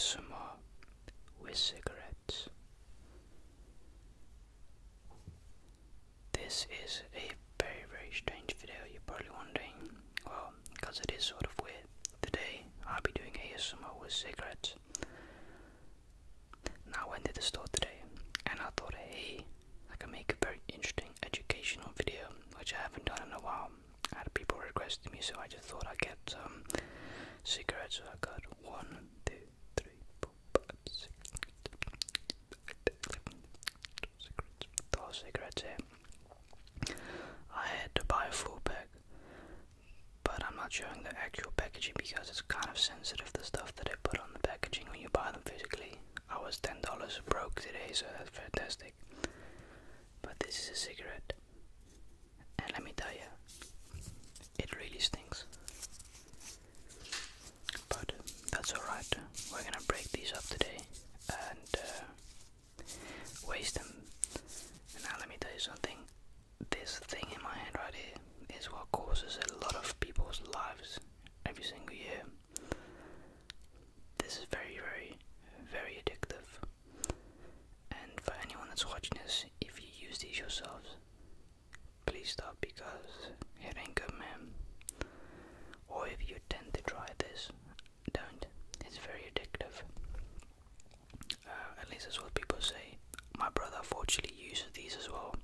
ASMR with cigarettes. This is a very, very strange video. You're probably wondering, well, because it is sort of weird. Today, I'll be doing ASMR with cigarettes. Now, I went to the store today, and I thought, hey, I can make a very interesting educational video, which I haven't done in a while. I had people requesting me, so I just thought I'd get some cigarettes. So I got one, two, three, four, five, six, twelve cigarettes here. I had to buy a full pack, but I'm not showing the actual packaging because it's kind of sensitive, the stuff that they put on the packaging when you buy them physically. I was $10 broke today, so that's fantastic. But this is a cigarette. And let me tell you, it really stinks. But that's alright. We're gonna break these up today and uh, waste them. And now let me tell you something. This thing in my hand right here is what causes a lot of people's lives every single year. This is very, very, very addictive. And for anyone that's watching this, if you use these yourselves, please stop because it ain't good, man. Or if you tend to try this, don't. It's very addictive. Uh, at least that's what people say. My brother unfortunately uses these as well.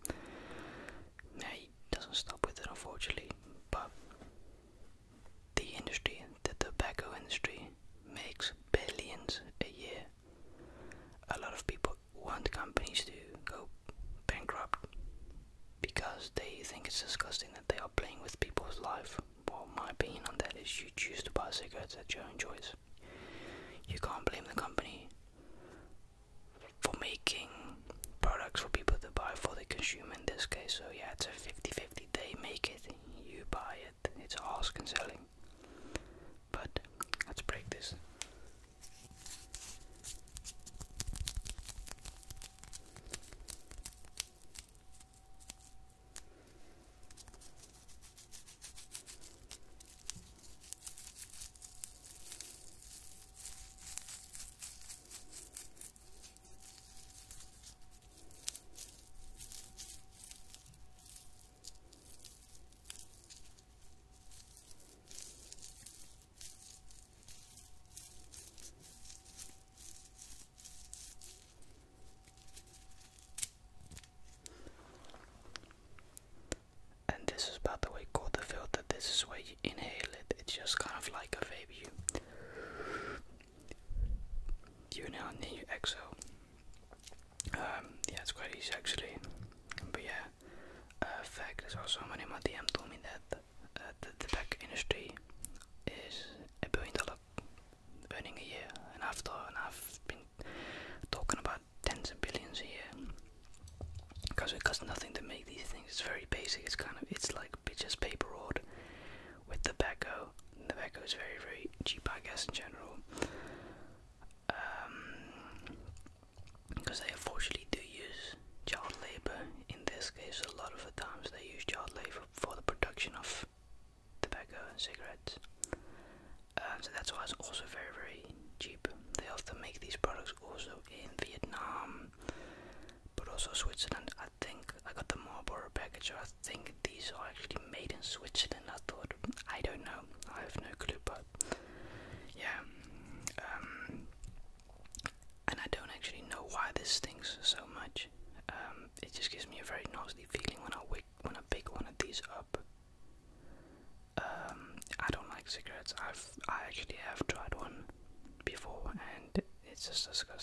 Yeah, he doesn't stop with it unfortunately, but the industry, the tobacco industry, makes billions a year. A lot of people want companies to go bankrupt because they think it's disgusting that they are playing with people's life. Well, my opinion on that is you choose to buy cigarettes at your own choice. You can't blame the company for making products for people to buy for the consumer in this case. So yeah, it's a 50-50. They make it, you buy it. It's and selling. But let's break this. And this is about the way called the filter. This is where you inhale it. It's just kind of like a vape. You, you inhale and then you exhale. Um, yeah, it's quite easy actually. But yeah, uh, fact is also someone in my DM told me that uh, the tobacco industry is a billion dollar earning a year, and I've thought, and I've been talking about tens of billions a year because it costs nothing to make these things. It's very basic. It's kind of it's like just paper road with tobacco. Tobacco is very very cheap, I guess, in general. because um, they unfortunately do use child labor. In this case, a lot of the times they use child labor for the production of tobacco and cigarettes. Um, so that's why it's also very very cheap. They often make these products also in Vietnam, but also Switzerland. I think I got the Marlboro package. I think these are actually made in Switzerland. I thought I don't know. I have no clue, but yeah. Um, and I don't actually know why this stings so much. Um, it just gives me a very nasty feeling when I wake, when I pick one of these up. Um, I don't like cigarettes. I've I actually have tried one before, and it's just disgusting.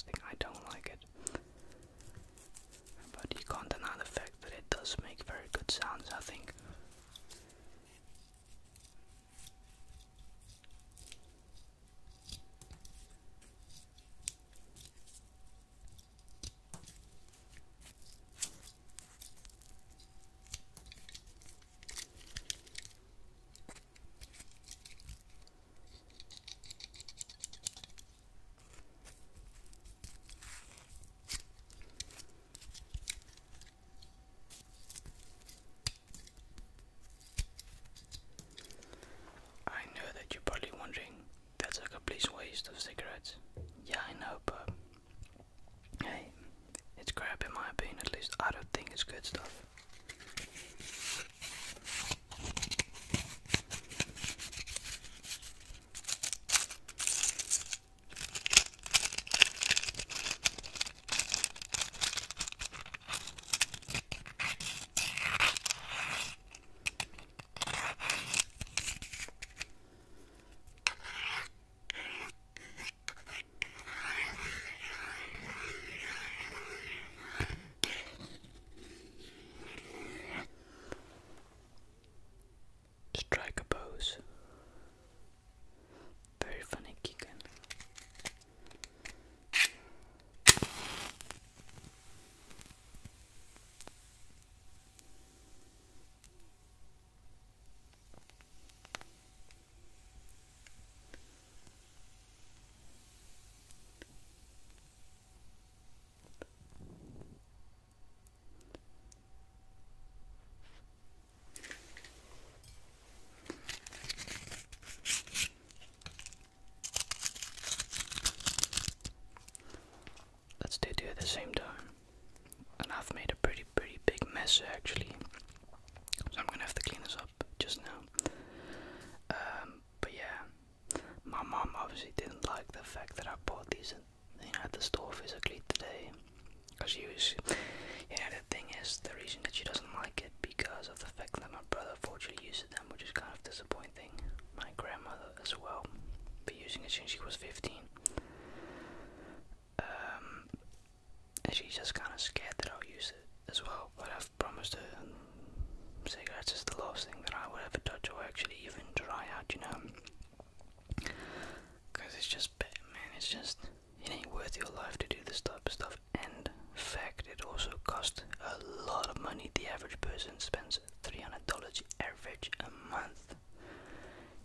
Just, it ain't worth your life to do this type of stuff. And fact, it also costs a lot of money. The average person spends $300 average a month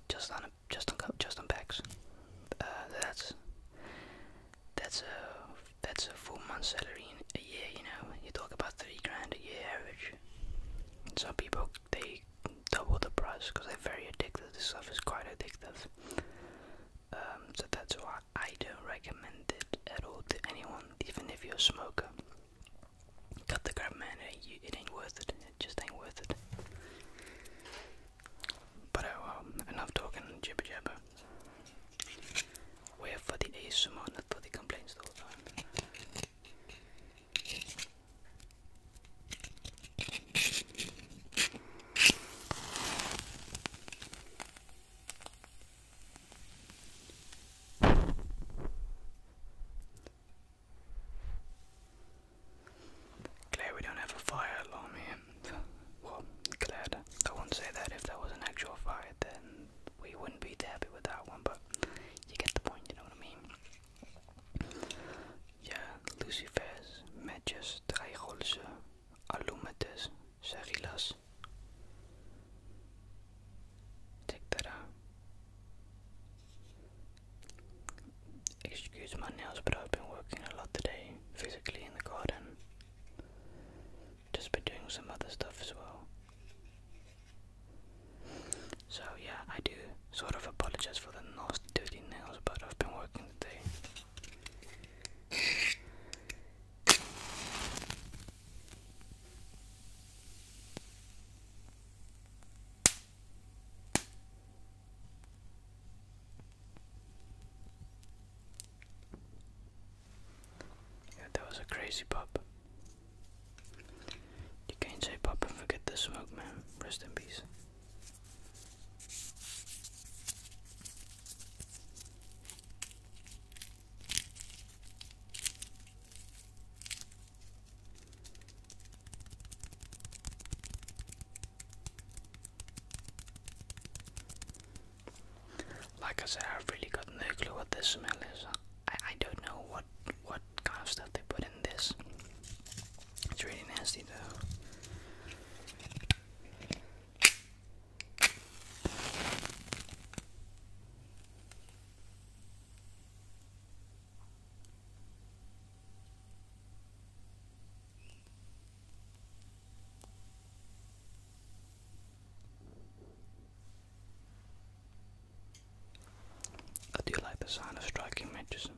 just on just on just on packs. Uh, that's that's a that's a full month salary in a year. You know, you talk about three grand a year average. And some people they double the price because they're very addicted. This stuff is quite addictive. Um, so that's why I don't recommend it at all to anyone, even if you're a smoker. Cut the crap, man. It ain't, worth it. It just ain't worth it. But uh, um, enough talking jibber jabber. We're for the ASMR, not for the complaints the whole time. Glad we don't have a fire alarm here. Well, glad. I wouldn't say that if there was an actual fire, then we wouldn't be happy with that one, but you get the point, you know what I mean? Ja, lucifers, matches, draaiholse, alumetes, serilas. Check that out. Excuse nails, but I've been working a lot today, physically in the garden. Just been doing some other stuff as well. So yeah, I do sort of apologize for the nasty dirty nails, but I've been working today. Yeah, that was a crazy pop. You can't say pop and forget the smoke, man. Rest in peace. Like I said, I've really got no clue what this smell is. I, I don't know what what kind of stuff they this. It's really nasty though. I do like the sound of striking matches.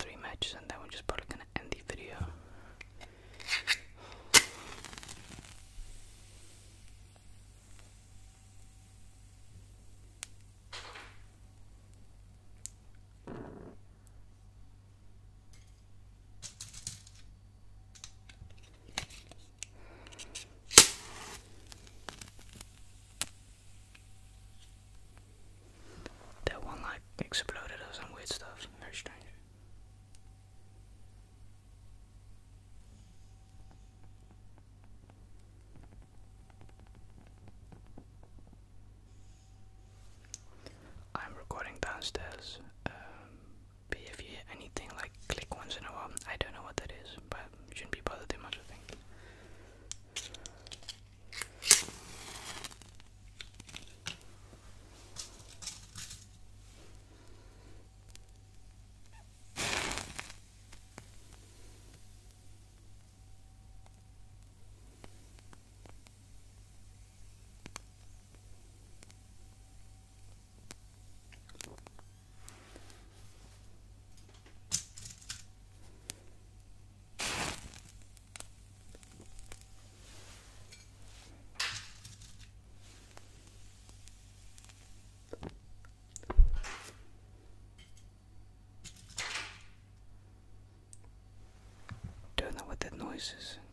three matches and then we're just probably gonna end the video. this. places.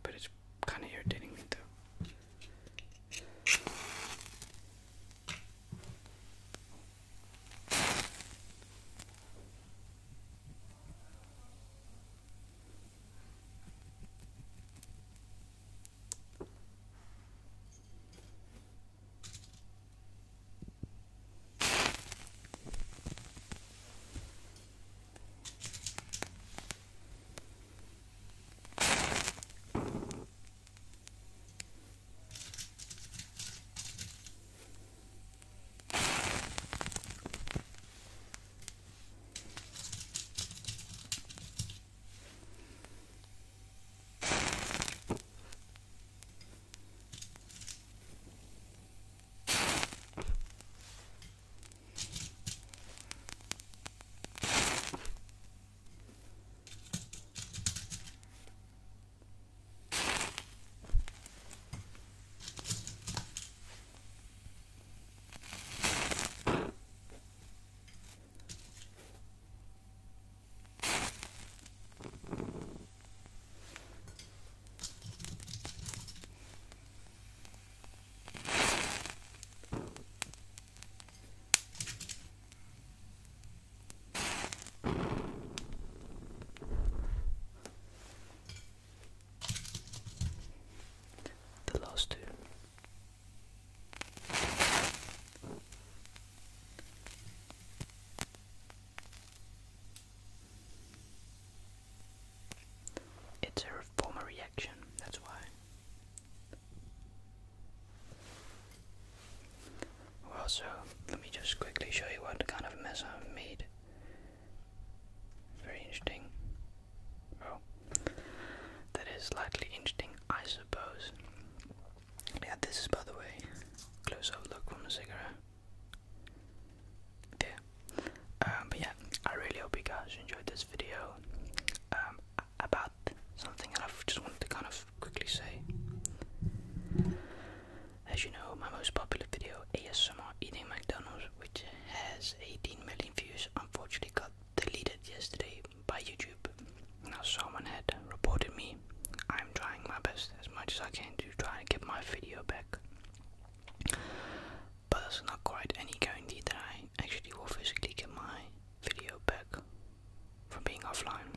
offline.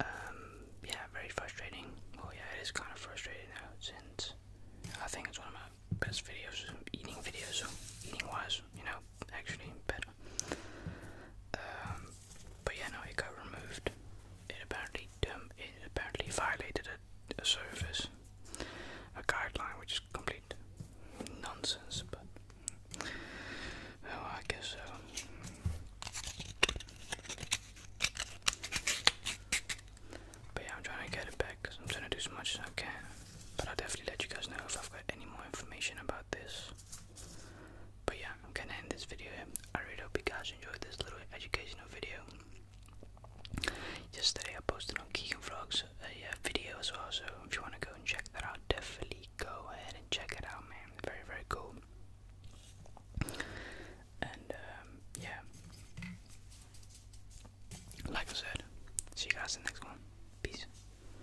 Um, yeah, very frustrating. Well, yeah, it is kind of frustrating now since I think it's one of my best videos